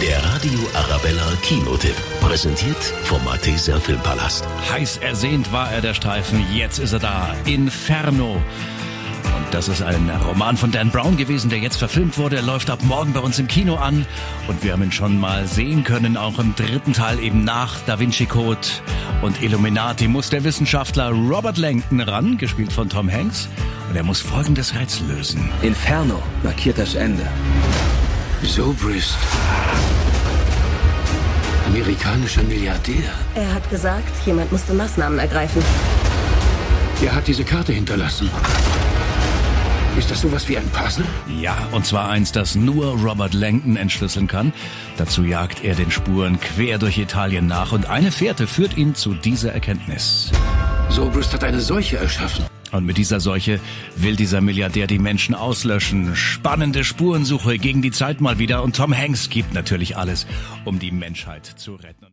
Der Radio Arabella Kinotipp. Präsentiert vom Malteser Filmpalast. Heiß ersehnt war er der Streifen, jetzt ist er da. Inferno. Und das ist ein Roman von Dan Brown gewesen, der jetzt verfilmt wurde. Er läuft ab morgen bei uns im Kino an. Und wir haben ihn schon mal sehen können, auch im dritten Teil eben nach Da Vinci Code und Illuminati muss der Wissenschaftler Robert Langton ran, gespielt von Tom Hanks. Und er muss folgendes Rätsel lösen. Inferno markiert das Ende. Zobrist. Amerikanischer Milliardär. Er hat gesagt, jemand musste Maßnahmen ergreifen. Er hat diese Karte hinterlassen. Ist das sowas wie ein Puzzle? Ja, und zwar eins, das nur Robert Langton entschlüsseln kann. Dazu jagt er den Spuren quer durch Italien nach und eine Fährte führt ihn zu dieser Erkenntnis. Zobrist hat eine Seuche erschaffen. Und mit dieser Seuche will dieser Milliardär die Menschen auslöschen. Spannende Spurensuche gegen die Zeit mal wieder und Tom Hanks gibt natürlich alles, um die Menschheit zu retten.